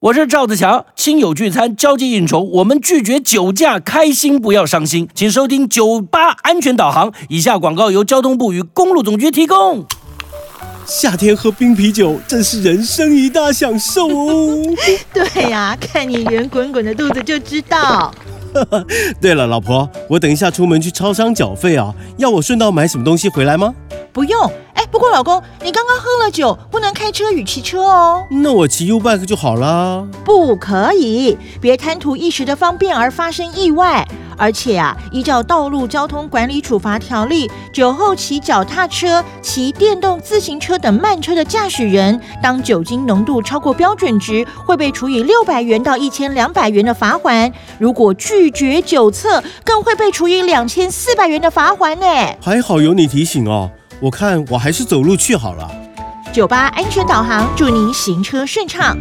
我是赵子强，亲友聚餐、交际应酬，我们拒绝酒驾，开心不要伤心。请收听酒吧安全导航。以下广告由交通部与公路总局提供。夏天喝冰啤酒真是人生一大享受哦。对呀，看你圆滚滚的肚子就知道。对了，老婆，我等一下出门去超商缴费啊，要我顺道买什么东西回来吗？不用。哎，不过老公，你刚刚喝了酒，不能开车与骑车哦。那我骑 U bike 就好啦。不可以，别贪图一时的方便而发生意外。而且啊，依照《道路交通管理处罚条例》，酒后骑脚踏车、骑电动自行车等慢车的驾驶人，当酒精浓度超过标准值，会被处以六百元到一千两百元的罚款。如果拒绝酒测，更会被处以两千四百元的罚款呢。还好有你提醒哦。我看我还是走路去好了。酒吧安全导航，祝您行车顺畅。